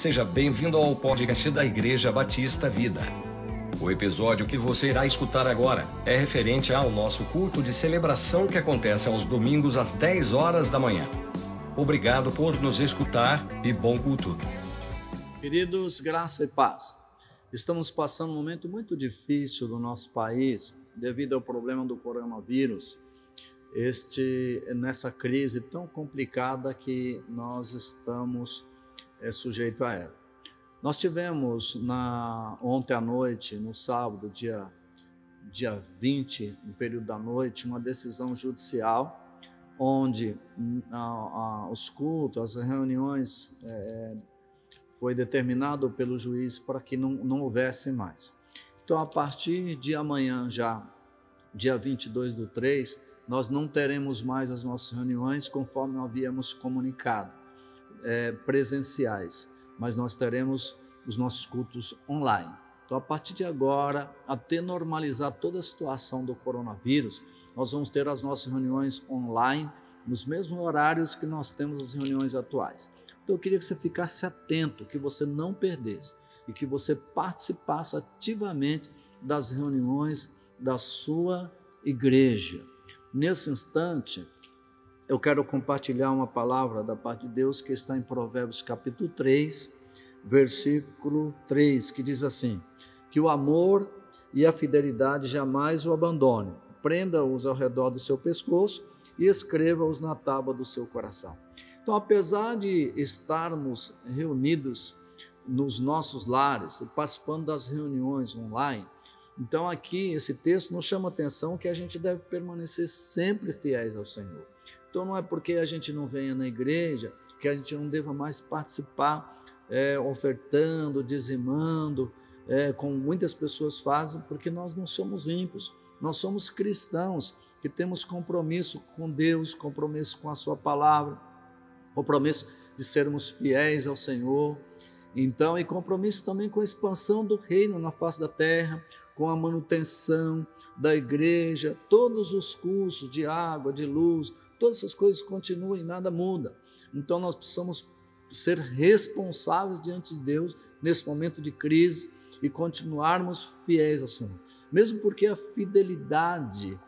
Seja bem-vindo ao podcast da Igreja Batista Vida. O episódio que você irá escutar agora é referente ao nosso culto de celebração que acontece aos domingos às 10 horas da manhã. Obrigado por nos escutar e bom culto. Queridos, graça e paz. Estamos passando um momento muito difícil no nosso país devido ao problema do coronavírus. Este nessa crise tão complicada que nós estamos é sujeito a ela. Nós tivemos na, ontem à noite, no sábado, dia, dia 20, no período da noite, uma decisão judicial onde a, a, os cultos, as reuniões, é, foi determinado pelo juiz para que não, não houvesse mais. Então, a partir de amanhã, já, dia 22 do 3, nós não teremos mais as nossas reuniões conforme havíamos comunicado é, presenciais, mas nós teremos os nossos cultos online. Então, a partir de agora, até normalizar toda a situação do coronavírus, nós vamos ter as nossas reuniões online nos mesmos horários que nós temos as reuniões atuais. Então, eu queria que você ficasse atento, que você não perdesse e que você participasse ativamente das reuniões da sua igreja. Nesse instante, eu quero compartilhar uma palavra da parte de Deus que está em Provérbios capítulo 3, versículo 3, que diz assim: Que o amor e a fidelidade jamais o abandone, prenda-os ao redor do seu pescoço e escreva-os na tábua do seu coração. Então, apesar de estarmos reunidos nos nossos lares, participando das reuniões online, então aqui esse texto nos chama a atenção que a gente deve permanecer sempre fiéis ao Senhor. Então não é porque a gente não venha na igreja que a gente não deva mais participar é, ofertando, dizimando, é, como muitas pessoas fazem, porque nós não somos ímpios, nós somos cristãos que temos compromisso com Deus, compromisso com a Sua palavra, compromisso de sermos fiéis ao Senhor. Então, e compromisso também com a expansão do reino na face da terra, com a manutenção da igreja, todos os cursos de água, de luz, todas essas coisas continuam e nada muda. Então nós precisamos ser responsáveis diante de Deus nesse momento de crise e continuarmos fiéis ao Senhor. Mesmo porque a fidelidade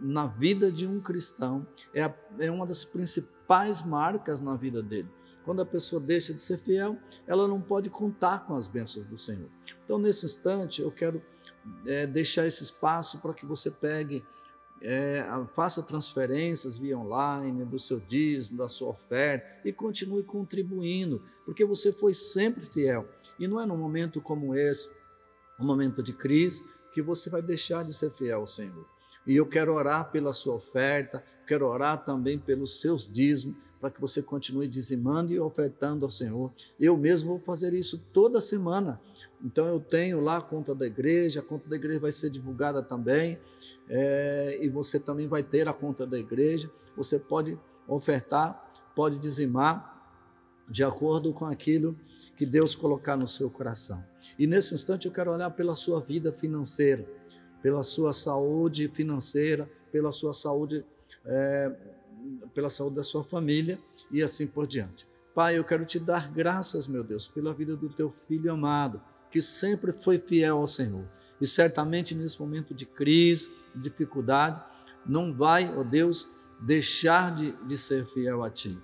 na vida de um cristão é, a, é uma das principais marcas na vida dele. Quando a pessoa deixa de ser fiel, ela não pode contar com as bênçãos do Senhor. Então, nesse instante, eu quero é, deixar esse espaço para que você pegue é, faça transferências via online do seu dízimo, da sua oferta e continue contribuindo, porque você foi sempre fiel. E não é num momento como esse, um momento de crise, que você vai deixar de ser fiel ao Senhor. E eu quero orar pela sua oferta, quero orar também pelos seus dízimos, para que você continue dizimando e ofertando ao Senhor. Eu mesmo vou fazer isso toda semana. Então eu tenho lá a conta da igreja, a conta da igreja vai ser divulgada também, é, e você também vai ter a conta da igreja. Você pode ofertar, pode dizimar de acordo com aquilo que Deus colocar no seu coração. E nesse instante eu quero olhar pela sua vida financeira, pela sua saúde financeira, pela sua saúde é, pela saúde da sua família e assim por diante. Pai, eu quero te dar graças, meu Deus, pela vida do teu filho amado, que sempre foi fiel ao Senhor. E certamente nesse momento de crise, dificuldade, não vai, ó Deus, deixar de, de ser fiel a Ti.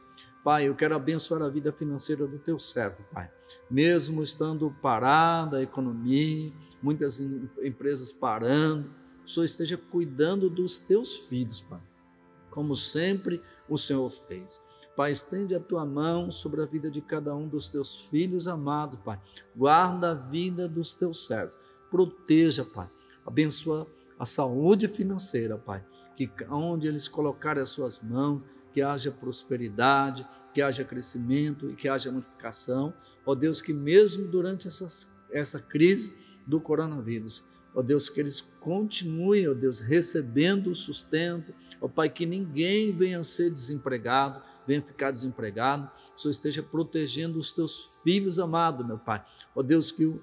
Pai, eu quero abençoar a vida financeira do teu servo, Pai. Mesmo estando parada a economia, muitas empresas parando, o Senhor esteja cuidando dos teus filhos, Pai como sempre o Senhor fez. Pai, estende a tua mão sobre a vida de cada um dos teus filhos amados, Pai. Guarda a vida dos teus servos. Proteja, Pai. Abençoa a saúde financeira, Pai. Que onde eles colocarem as suas mãos, que haja prosperidade, que haja crescimento e que haja multiplicação. Ó Deus, que mesmo durante essas, essa crise do coronavírus, ó Deus, que eles continuem, ó Deus, recebendo o sustento, ó Pai, que ninguém venha a ser desempregado, venha ficar desempregado, o Senhor esteja protegendo os teus filhos amados, meu Pai, ó Deus, que o,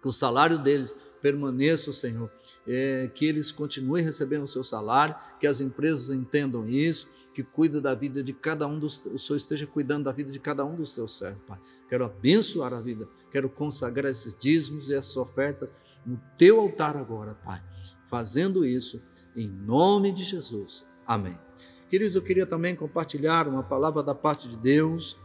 que o salário deles permaneçam, Senhor, é, que eles continuem recebendo o seu salário, que as empresas entendam isso, que cuida da vida de cada um dos, o Senhor esteja cuidando da vida de cada um dos teus servos, Pai. Quero abençoar a vida, quero consagrar esses dízimos e essas ofertas no teu altar agora, Pai. Fazendo isso em nome de Jesus. Amém. Queridos, eu queria também compartilhar uma palavra da parte de Deus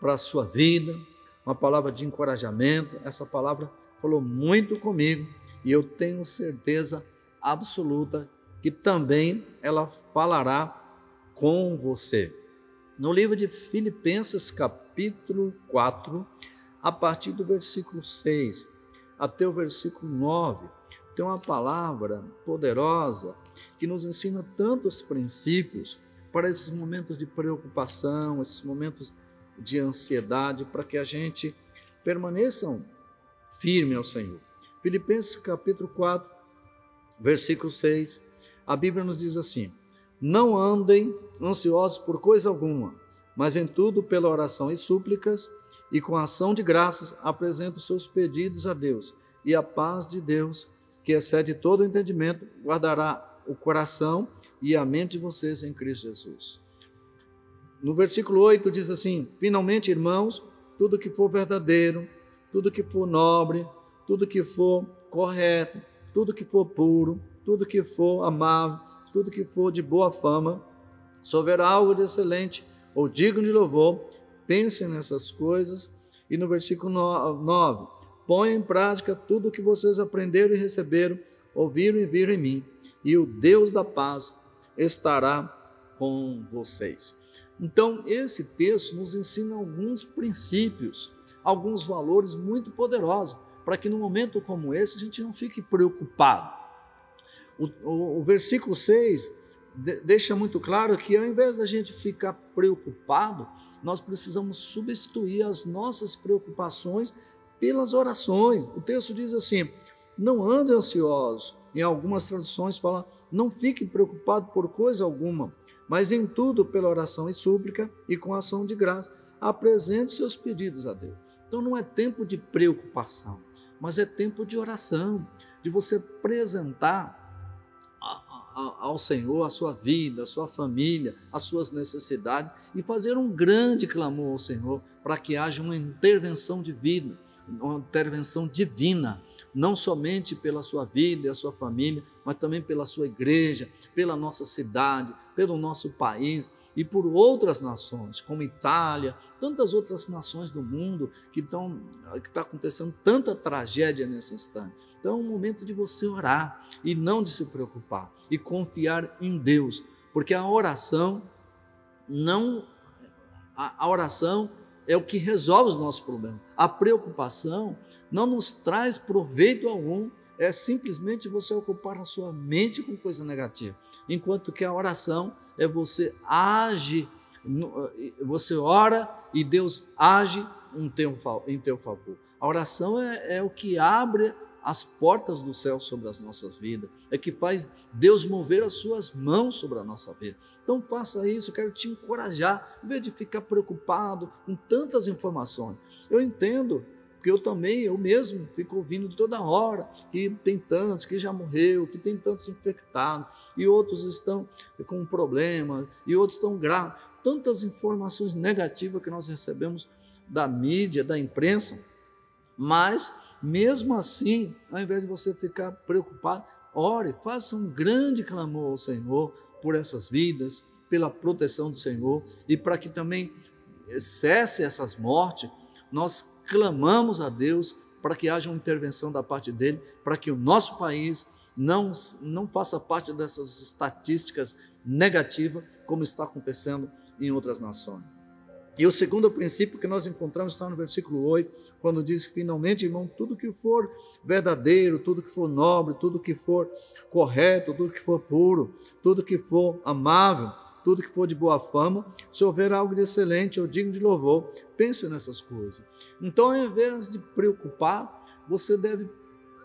para a sua vida, uma palavra de encorajamento. Essa palavra falou muito comigo e eu tenho certeza absoluta que também ela falará com você. No livro de Filipenses, capítulo 4, a partir do versículo 6 até o versículo 9, tem uma palavra poderosa que nos ensina tantos princípios para esses momentos de preocupação, esses momentos de ansiedade, para que a gente permaneçam firme ao Senhor. Filipenses capítulo 4, versículo 6, a Bíblia nos diz assim: Não andem ansiosos por coisa alguma, mas em tudo pela oração e súplicas e com ação de graças apresentem os seus pedidos a Deus, e a paz de Deus, que excede todo o entendimento, guardará o coração e a mente de vocês em Cristo Jesus. No versículo 8 diz assim: Finalmente, irmãos, tudo que for verdadeiro, tudo que for nobre, tudo que for correto, tudo que for puro, tudo que for amável, tudo que for de boa fama, se houver algo de excelente ou digno de louvor, pensem nessas coisas. E no versículo 9, põem em prática tudo o que vocês aprenderam e receberam, ouviram e viram em mim, e o Deus da paz estará com vocês. Então, esse texto nos ensina alguns princípios, alguns valores muito poderosos para que num momento como esse a gente não fique preocupado. O, o, o versículo 6 de, deixa muito claro que ao invés da gente ficar preocupado, nós precisamos substituir as nossas preocupações pelas orações. O texto diz assim: não ande ansioso. Em algumas traduções fala: não fique preocupado por coisa alguma, mas em tudo pela oração e súplica e com ação de graça, apresente seus pedidos a Deus. Então não é tempo de preocupação, mas é tempo de oração, de você apresentar ao Senhor a sua vida, a sua família, as suas necessidades e fazer um grande clamor ao Senhor para que haja uma intervenção de vida, uma intervenção divina, não somente pela sua vida e a sua família, mas também pela sua igreja, pela nossa cidade, pelo nosso país e por outras nações, como Itália, tantas outras nações do mundo que estão que está acontecendo tanta tragédia nesse instante. Então é um momento de você orar e não de se preocupar e confiar em Deus, porque a oração não a, a oração é o que resolve os nossos problemas. A preocupação não nos traz proveito algum é simplesmente você ocupar a sua mente com coisa negativa. Enquanto que a oração é você age, você ora e Deus age em teu, em teu favor. A oração é, é o que abre as portas do céu sobre as nossas vidas, é que faz Deus mover as suas mãos sobre a nossa vida. Então faça isso, quero te encorajar, em vez de ficar preocupado com tantas informações. Eu entendo porque eu também, eu mesmo, fico ouvindo toda hora que tem tantos que já morreu, que tem tantos infectados, e outros estão com um problema, e outros estão graves. Tantas informações negativas que nós recebemos da mídia, da imprensa, mas mesmo assim, ao invés de você ficar preocupado, ore, faça um grande clamor ao Senhor por essas vidas, pela proteção do Senhor e para que também cesse essas mortes, nós clamamos a Deus para que haja uma intervenção da parte dele, para que o nosso país não, não faça parte dessas estatísticas negativas, como está acontecendo em outras nações. E o segundo princípio que nós encontramos está no versículo 8, quando diz que finalmente, irmão, tudo que for verdadeiro, tudo que for nobre, tudo que for correto, tudo que for puro, tudo que for amável, tudo que for de boa fama, se houver algo de excelente ou digno de louvor, pense nessas coisas. Então, ao invés de preocupar, você deve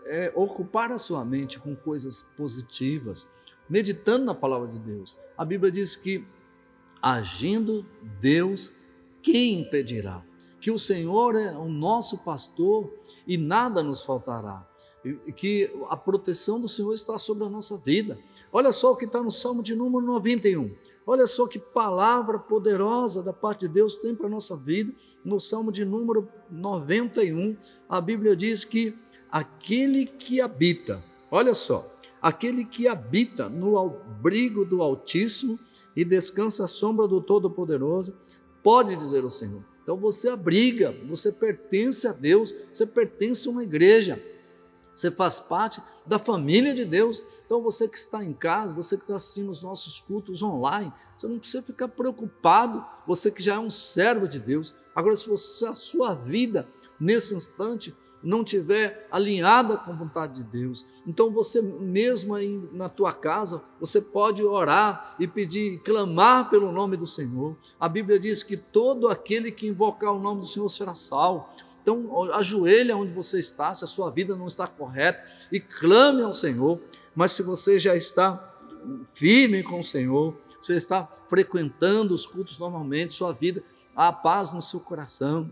é, ocupar a sua mente com coisas positivas, meditando na palavra de Deus. A Bíblia diz que, agindo Deus, quem impedirá? Que o Senhor é o nosso pastor e nada nos faltará. que a proteção do Senhor está sobre a nossa vida. Olha só o que está no Salmo de número 91. Olha só que palavra poderosa da parte de Deus tem para a nossa vida. No Salmo de número 91, a Bíblia diz que aquele que habita, olha só, aquele que habita no abrigo do Altíssimo e descansa à sombra do Todo-Poderoso, pode dizer o Senhor. Então você abriga, você pertence a Deus, você pertence a uma igreja. Você faz parte da família de Deus. Então, você que está em casa, você que está assistindo os nossos cultos online, você não precisa ficar preocupado. Você que já é um servo de Deus. Agora, se você, a sua vida nesse instante não tiver alinhada com a vontade de Deus, então você mesmo aí na tua casa, você pode orar e pedir, clamar pelo nome do Senhor. A Bíblia diz que todo aquele que invocar o nome do Senhor será salvo. Então, ajoelhe onde você está, se a sua vida não está correta, e clame ao Senhor. Mas se você já está firme com o Senhor, você está frequentando os cultos normalmente, sua vida, há paz no seu coração.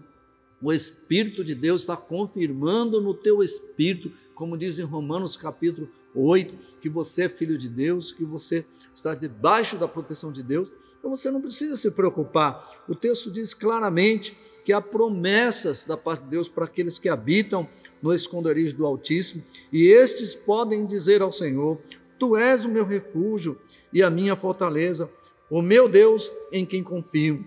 O Espírito de Deus está confirmando no teu espírito, como diz em Romanos capítulo 8, que você é filho de Deus, que você está debaixo da proteção de Deus, então você não precisa se preocupar. O texto diz claramente que há promessas da parte de Deus para aqueles que habitam no esconderijo do Altíssimo, e estes podem dizer ao Senhor: Tu és o meu refúgio e a minha fortaleza, o meu Deus em quem confio.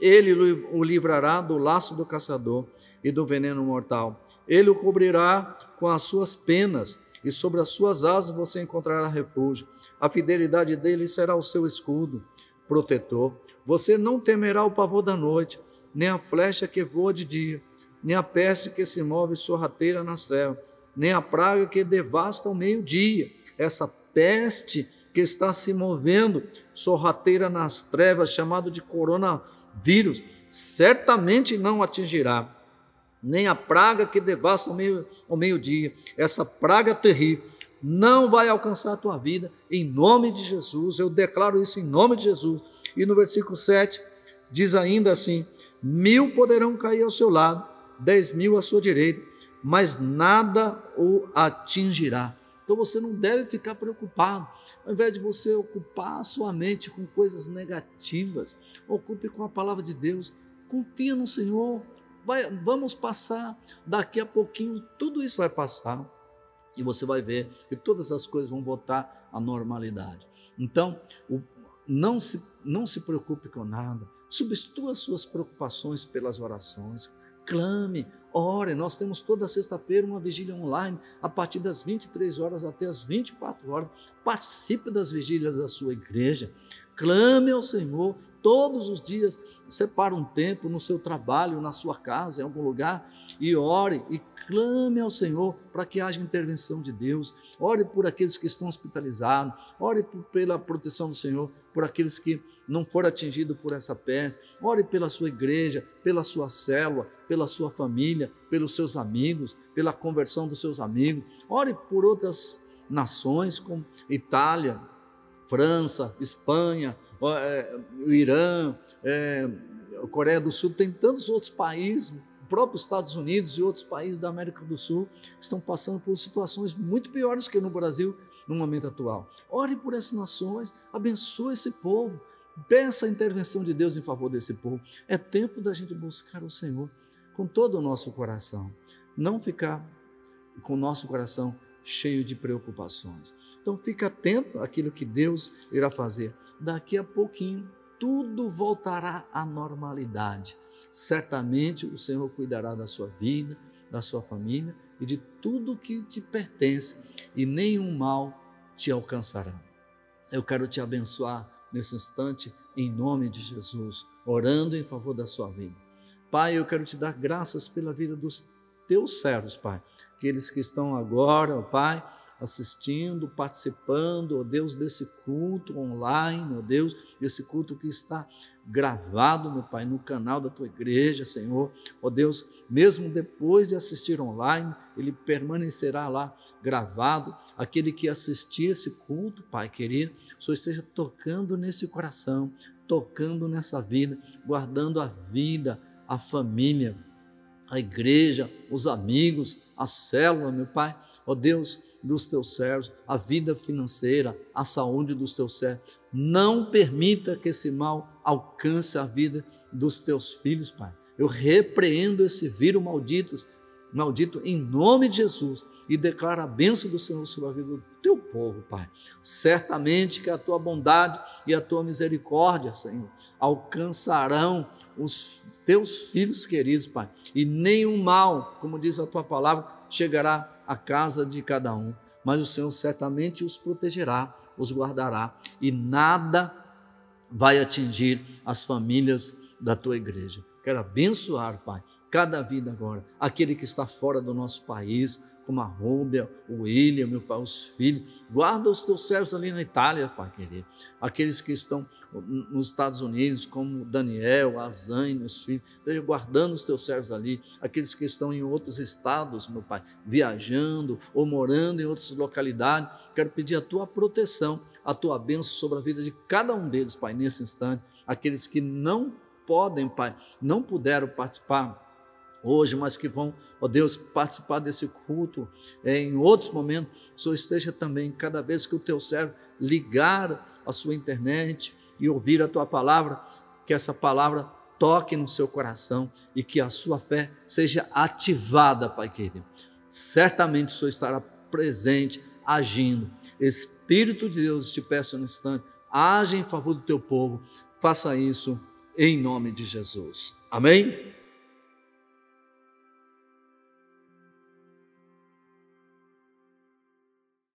Ele o livrará do laço do caçador e do veneno mortal. Ele o cobrirá com as suas penas e sobre as suas asas você encontrará refúgio. A fidelidade dele será o seu escudo protetor. Você não temerá o pavor da noite, nem a flecha que voa de dia, nem a peste que se move sorrateira nas trevas, nem a praga que devasta ao meio-dia. Essa peste que está se movendo sorrateira nas trevas, chamado de coronavírus, certamente não atingirá nem a praga que devasta ao meio-dia. Meio Essa praga terrível não vai alcançar a tua vida, em nome de Jesus. Eu declaro isso em nome de Jesus. E no versículo 7 diz ainda assim: mil poderão cair ao seu lado, dez mil à sua direita, mas nada o atingirá. Então você não deve ficar preocupado. Ao invés de você ocupar a sua mente com coisas negativas, ocupe com a palavra de Deus. Confia no Senhor, vai, vamos passar, daqui a pouquinho tudo isso vai passar e você vai ver que todas as coisas vão voltar à normalidade. Então, o, não, se, não se preocupe com nada, substitua suas preocupações pelas orações, clame, ore. Nós temos toda sexta-feira uma vigília online, a partir das 23 horas até as 24 horas. Participe das vigílias da sua igreja. Clame ao Senhor todos os dias. Separe um tempo no seu trabalho, na sua casa, em algum lugar, e ore e clame ao Senhor para que haja intervenção de Deus. Ore por aqueles que estão hospitalizados, ore por, pela proteção do Senhor, por aqueles que não foram atingidos por essa peste. Ore pela sua igreja, pela sua célula, pela sua família, pelos seus amigos, pela conversão dos seus amigos. Ore por outras nações como Itália, França, Espanha, é, o Irã, é, a Coreia do Sul, tem tantos outros países, o próprio Estados Unidos e outros países da América do Sul estão passando por situações muito piores que no Brasil no momento atual. Ore por essas nações, abençoe esse povo, peça a intervenção de Deus em favor desse povo. É tempo da gente buscar o Senhor com todo o nosso coração, não ficar com o nosso coração cheio de preocupações. Então fique atento àquilo que Deus irá fazer. Daqui a pouquinho tudo voltará à normalidade. Certamente o Senhor cuidará da sua vida, da sua família e de tudo que te pertence, e nenhum mal te alcançará. Eu quero te abençoar nesse instante, em nome de Jesus, orando em favor da sua vida. Pai, eu quero te dar graças pela vida dos teus servos, Pai. Aqueles que estão agora, ó Pai, assistindo, participando, ó Deus, desse culto online, ó Deus, desse culto que está gravado, meu Pai, no canal da tua igreja, Senhor. Ó Deus, mesmo depois de assistir online, ele permanecerá lá gravado. Aquele que assistir esse culto, Pai querido, Senhor esteja tocando nesse coração, tocando nessa vida, guardando a vida, a família, a igreja, os amigos, a célula, meu Pai, ó Deus, dos teus servos, a vida financeira, a saúde dos teus servos. Não permita que esse mal alcance a vida dos teus filhos, Pai. Eu repreendo esse vírus maldito maldito em nome de Jesus e declara a bênção do Senhor sobre a vida do teu povo, Pai. Certamente que a tua bondade e a tua misericórdia, Senhor, alcançarão os teus filhos queridos, Pai, e nenhum mal, como diz a tua palavra, chegará à casa de cada um, mas o Senhor certamente os protegerá, os guardará e nada vai atingir as famílias da tua igreja. Quero abençoar, Pai, cada vida agora. Aquele que está fora do nosso país, como a Rúbia, o William, meu pai, os filhos. Guarda os teus servos ali na Itália, Pai querido. Aqueles que estão nos Estados Unidos, como Daniel, a Zane, os filhos. Esteja guardando os teus servos ali. Aqueles que estão em outros estados, meu Pai, viajando ou morando em outras localidades. Quero pedir a tua proteção, a tua bênção sobre a vida de cada um deles, Pai, nesse instante. Aqueles que não podem, Pai, não puderam participar hoje, mas que vão, ó Deus, participar desse culto é, em outros momentos, o Senhor esteja também, cada vez que o teu servo ligar a sua internet e ouvir a tua palavra, que essa palavra toque no seu coração e que a sua fé seja ativada, Pai querido. Certamente o Senhor estará presente, agindo. Espírito de Deus, te peço no instante, age em favor do teu povo, faça isso em nome de Jesus. Amém?